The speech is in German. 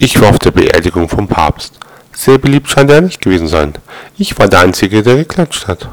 Ich war auf der Beerdigung vom Papst. Sehr beliebt scheint er nicht gewesen sein. Ich war der Einzige, der geklatscht hat.